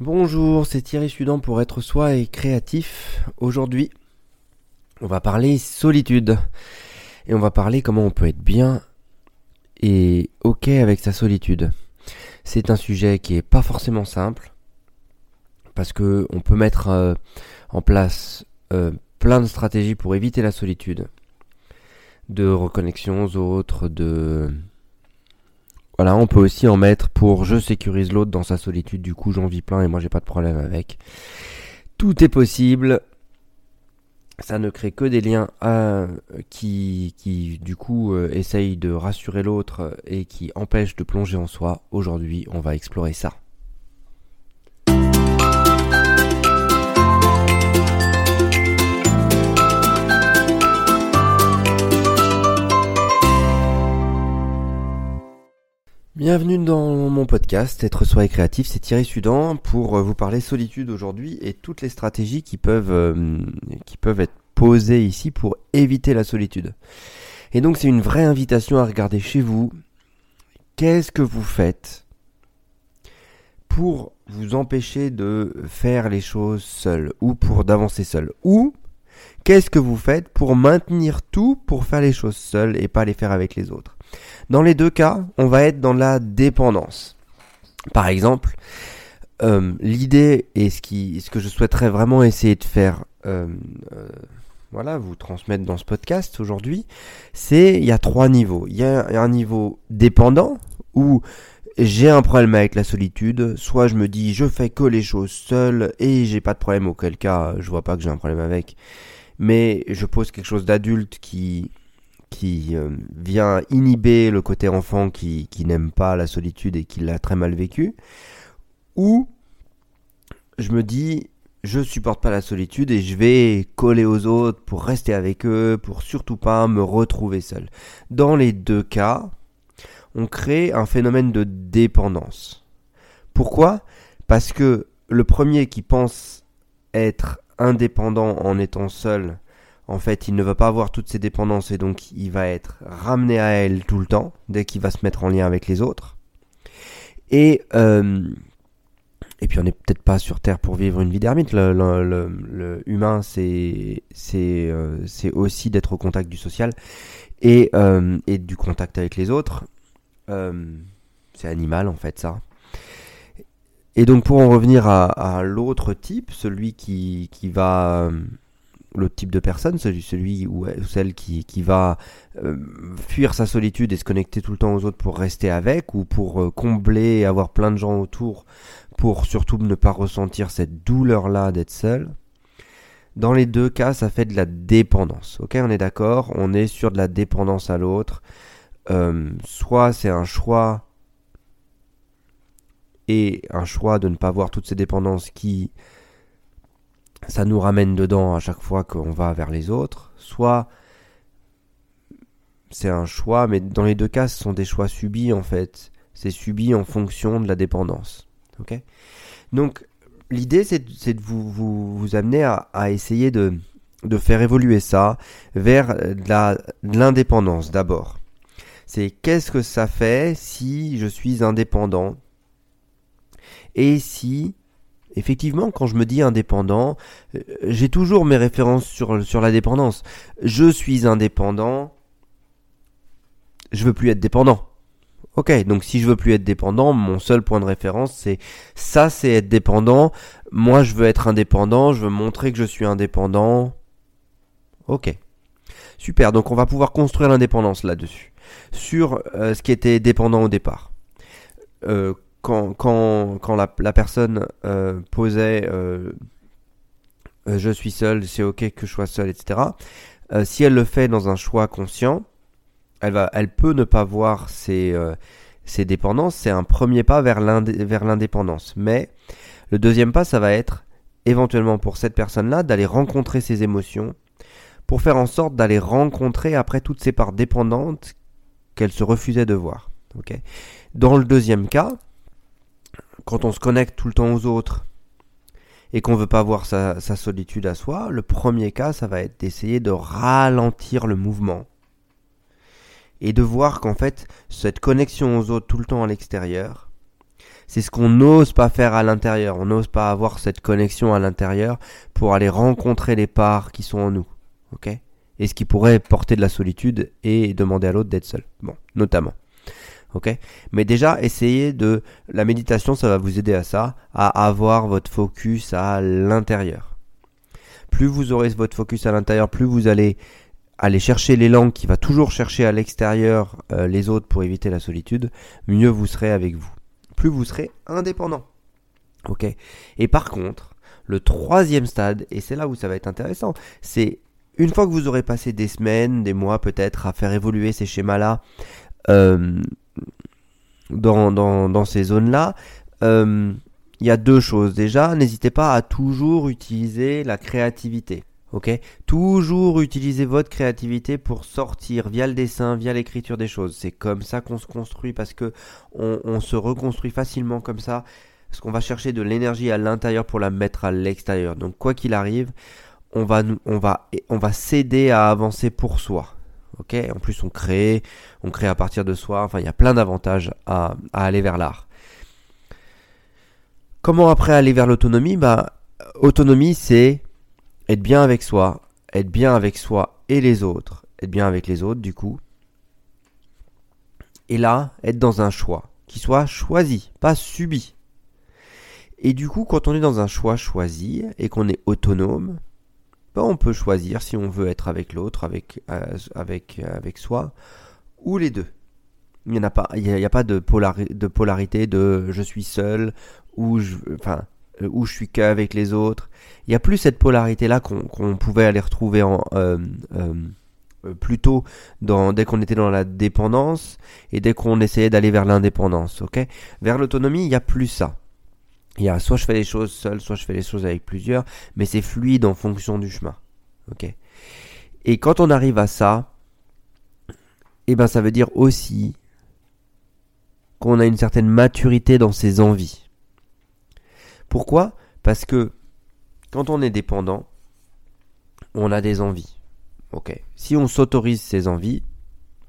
Bonjour, c'est Thierry Sudan pour être soi et créatif. Aujourd'hui, on va parler solitude. Et on va parler comment on peut être bien et ok avec sa solitude. C'est un sujet qui est pas forcément simple parce que on peut mettre euh, en place euh, plein de stratégies pour éviter la solitude, de reconnexion aux autres, de voilà, on peut aussi en mettre pour je sécurise l'autre dans sa solitude, du coup j'en vis plein et moi j'ai pas de problème avec. Tout est possible. Ça ne crée que des liens euh, qui, qui, du coup, euh, essayent de rassurer l'autre et qui empêchent de plonger en soi. Aujourd'hui, on va explorer ça. Bienvenue dans mon podcast Être soi et créatif, c'est Thierry Sudan pour euh, vous parler solitude aujourd'hui et toutes les stratégies qui peuvent, euh, qui peuvent être posées ici pour éviter la solitude. Et donc c'est une vraie invitation à regarder chez vous qu'est-ce que vous faites pour vous empêcher de faire les choses seul ou pour d'avancer seul ou qu'est-ce que vous faites pour maintenir tout pour faire les choses seul et pas les faire avec les autres? Dans les deux cas, on va être dans la dépendance. Par exemple, euh, l'idée et ce, qui, ce que je souhaiterais vraiment essayer de faire, euh, euh, voilà, vous transmettre dans ce podcast aujourd'hui, c'est il y a trois niveaux. Il y a un niveau dépendant où j'ai un problème avec la solitude, soit je me dis je fais que les choses seul et j'ai pas de problème auquel cas je vois pas que j'ai un problème avec, mais je pose quelque chose d'adulte qui qui euh, vient inhiber le côté enfant qui, qui n'aime pas la solitude et qui l'a très mal vécu, ou je me dis je supporte pas la solitude et je vais coller aux autres pour rester avec eux, pour surtout pas me retrouver seul. Dans les deux cas, on crée un phénomène de dépendance. Pourquoi? Parce que le premier qui pense être indépendant en étant seul en fait, il ne va pas avoir toutes ses dépendances et donc il va être ramené à elle tout le temps dès qu'il va se mettre en lien avec les autres. Et euh, et puis on n'est peut-être pas sur Terre pour vivre une vie d'ermite. Le, humain, euh, c'est aussi d'être au contact du social et euh, et du contact avec les autres. C'est animal en fait ça. Et donc pour en revenir à, l'autre type, celui qui va l'autre type de personne, celui, ou celle qui, va euh, fuir sa solitude et se connecter tout le temps aux autres pour rester avec ou pour euh, combler avoir plein de gens autour pour surtout ne pas ressentir cette douleur-là d'être seul. Dans les deux cas, ça fait de la dépendance. Ok, on est d'accord, on est sur de la dépendance à l'autre. Euh, soit c'est un choix et un choix de ne pas avoir toutes ces dépendances qui ça nous ramène dedans à chaque fois qu'on va vers les autres, soit c'est un choix, mais dans les deux cas, ce sont des choix subis en fait. C'est subi en fonction de la dépendance. Ok? Donc l'idée, c'est de vous, vous, amener à, essayer de, de faire évoluer ça vers de l'indépendance d'abord. C'est qu'est-ce que ça fait si je suis indépendant? Et si Effectivement, quand je me dis indépendant, euh, j'ai toujours mes références sur, sur la dépendance. Je suis indépendant, je veux plus être dépendant. Ok, donc si je veux plus être dépendant, mon seul point de référence c'est ça, c'est être dépendant. Moi, je veux être indépendant, je veux montrer que je suis indépendant. Ok, super. Donc on va pouvoir construire l'indépendance là-dessus sur euh, ce qui était dépendant au départ. Euh, quand, quand, quand la, personne euh, posait je suis seul, c'est ok que je sois seul, etc. si elle le fait dans un choix conscient, elle, va, elle peut ne pas voir ses, ses dépendances. C'est un premier pas vers l'indépendance. Mais le deuxième pas, ça va être éventuellement pour cette personne-là d'aller rencontrer ses émotions pour faire en sorte d'aller rencontrer après toutes ces parts dépendantes qu'elle se refusait de voir. Dans le deuxième cas, quand on se connecte tout le temps aux autres et qu'on veut pas voir sa, solitude à soi, le premier cas, ça va être d'essayer de ralentir le mouvement et de voir qu'en fait, cette connexion aux autres tout le temps à l'extérieur, c'est ce qu'on n'ose pas faire à l'intérieur. On n'ose pas avoir cette connexion à l'intérieur pour aller rencontrer les parts qui sont en nous. Et ce qui pourrait porter de la solitude et demander à l'autre d'être seul. Bon, notamment. Ok? Mais déjà, essayez de. La méditation, ça va vous aider à ça, à avoir votre focus à l'intérieur. Plus vous aurez votre focus à l'intérieur, plus vous allez aller chercher l'élan qui va toujours chercher à l'extérieur euh, les autres pour éviter la solitude, mieux vous serez avec vous. Plus vous serez indépendant. Ok? Et par contre, le troisième stade, et c'est là où ça va être intéressant, c'est une fois que vous aurez passé des semaines, des mois peut-être à faire évoluer ces schémas-là, euh, dans, ces zones-là, euh, il y a deux choses. Déjà, n'hésitez pas à toujours utiliser la créativité. Ok? Toujours utiliser votre créativité pour sortir via le dessin, via l'écriture des choses. C'est comme ça qu'on se construit parce que on, se reconstruit facilement comme ça. Parce qu'on va chercher de l'énergie à l'intérieur pour la mettre à l'extérieur. Donc quoi qu'il arrive, on va, s'aider à avancer pour soi. En plus, on crée, on crée à partir de soi. Enfin, il y a plein d'avantages à, à aller vers l'art. Comment après aller vers l'autonomie? Bah, autonomie, c'est être bien avec soi, être bien avec soi et les autres, être bien avec les autres du coup. Et là, être dans un choix qui soit choisi, pas subi. Et du coup, quand on est dans un choix choisi et qu'on est autonome, ben on peut choisir si on veut être avec l'autre, avec, euh, avec, euh, avec soi, ou les deux. Il n'y a pas, y a, pas de, polarité de je suis seul ou je, enfin, euh, je suis qu'avec les autres. Il n'y a plus cette polarité-là qu'on pouvait aller retrouver en, plus tôt dès qu'on était dans la dépendance et dès qu'on essayait d'aller vers l'indépendance. vers l'autonomie, il n'y a plus ça. Il y a soit je fais les choses seul, soit je fais les choses avec plusieurs, mais c'est fluide en fonction du chemin. ok? Et quand on arrive à ça, eh ben ça veut dire aussi qu'on a une certaine maturité dans ses envies. Pourquoi? Parce que quand on est dépendant, on a des envies. Ok? Si on s'autorise ces envies,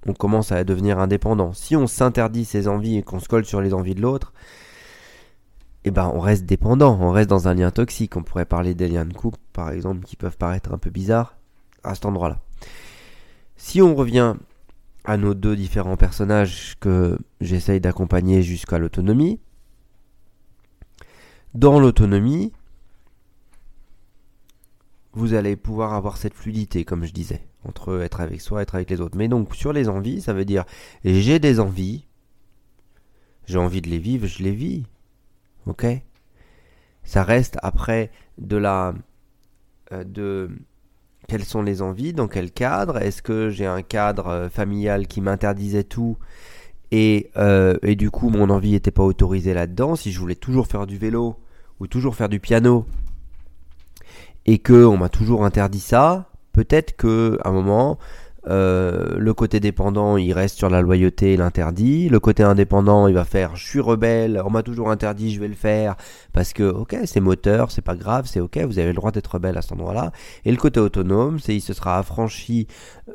on commence à devenir indépendant. Si on s'interdit ces envies et qu'on se colle sur les envies de l'autre, eh ben on reste dépendant, on reste dans un lien toxique. On pourrait parler des liens de couple, par exemple, qui peuvent paraître un peu bizarres à cet endroit-là. Si on revient à nos deux différents personnages que j'essaye d'accompagner jusqu'à l'autonomie, dans l'autonomie, vous allez pouvoir avoir cette fluidité, comme je disais, entre être avec soi être avec les autres. Mais donc, sur les envies, ça veut dire j'ai des envies, j'ai envie de les vivre, je les vis. Ok? Ça reste après de la. Euh, de. Quelles sont les envies Dans quel cadre? Est-ce que j'ai un cadre euh, familial qui m'interdisait tout et, euh, et, du coup, mon envie n'était pas autorisée là-dedans? Si je voulais toujours faire du vélo ou toujours faire du piano et que on m'a toujours interdit ça, peut-être que un moment, euh, le côté dépendant, il reste sur la loyauté et l'interdit. Le côté indépendant, il va faire je suis rebelle, on m'a toujours interdit, je vais le faire parce que ok, c'est moteur, c'est pas grave, c'est ok, vous avez le droit d'être rebelle à cet endroit-là. Et le côté autonome, c'est il se sera affranchi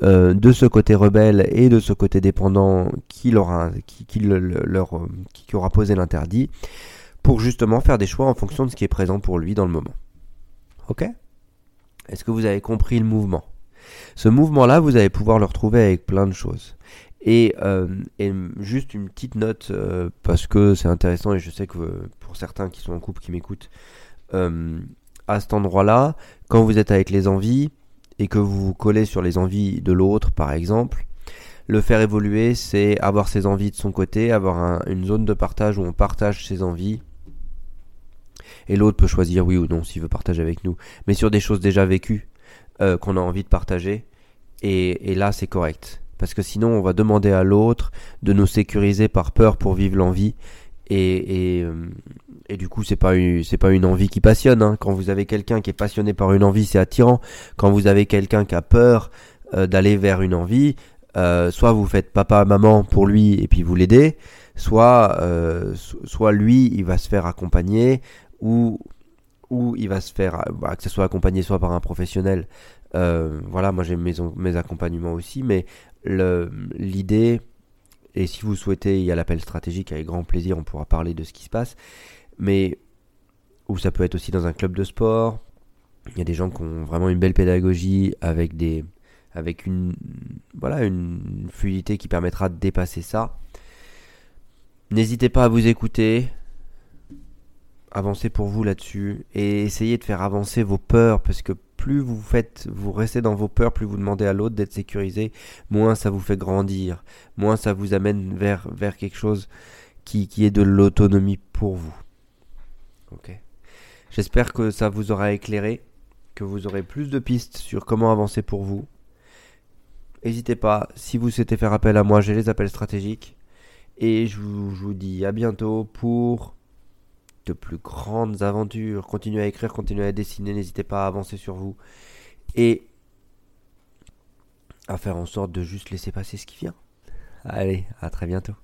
euh, de ce côté rebelle et de ce côté dépendant qui leur qui, qui, leur, qui aura posé l'interdit pour justement faire des choix en fonction de ce qui est présent pour lui dans le moment. Ok? Est-ce que vous avez compris le mouvement? Ce mouvement-là, vous allez pouvoir le retrouver avec plein de choses. Et, euh, juste une petite note, euh, parce que c'est intéressant et je sais que euh, pour certains qui sont en couple, qui m'écoutent, à cet endroit-là, quand vous êtes avec les envies et que vous vous collez sur les envies de l'autre, par exemple, le faire évoluer, c'est avoir ses envies de son côté, avoir une zone de partage où on partage ses envies. Et l'autre peut choisir oui ou non s'il veut partager avec nous. Mais sur des choses déjà vécues, euh, qu'on a envie de partager. Et, là, c'est correct. Parce que sinon, on va demander à l'autre de nous sécuriser par peur pour vivre l'envie. Et, et, euh, du coup, c'est pas c'est pas une envie qui passionne. Hein. Quand vous avez quelqu'un qui est passionné par une envie, c'est attirant. Quand vous avez quelqu'un qui a peur euh, d'aller vers une envie, soit vous faites papa maman pour lui et puis vous l'aidez, soit soit lui il va se faire accompagner ou où il va se faire, bah, que ce soit accompagné soit par un professionnel. Euh, voilà, moi j'ai mes, mes accompagnements aussi, mais l'idée Et si vous souhaitez, il y a l'appel stratégique avec grand plaisir, on pourra parler de ce qui se passe. Mais ou ça peut être aussi dans un club de sport. Il y a des gens qui ont vraiment une belle pédagogie avec des avec une voilà une fluidité qui permettra de dépasser ça. N'hésitez pas à vous écouter, avancez pour vous là-dessus et essayez de faire avancer vos peurs parce que plus vous faites, vous restez dans vos peurs, plus vous demandez à l'autre d'être sécurisé, moins ça vous fait grandir, moins ça vous amène vers, vers quelque chose qui, est de l'autonomie pour vous. Ok. J'espère que ça vous aura éclairé, que vous aurez plus de pistes sur comment avancer pour vous. N'hésitez pas, si vous souhaitez faire appel à moi, j'ai les appels stratégiques. Et je vous dis à bientôt pour de plus grandes aventures. Continuez à écrire, continuez à dessiner, n'hésitez pas à avancer sur vous. Et à faire en sorte de juste laisser passer ce qui vient. Allez, à très bientôt.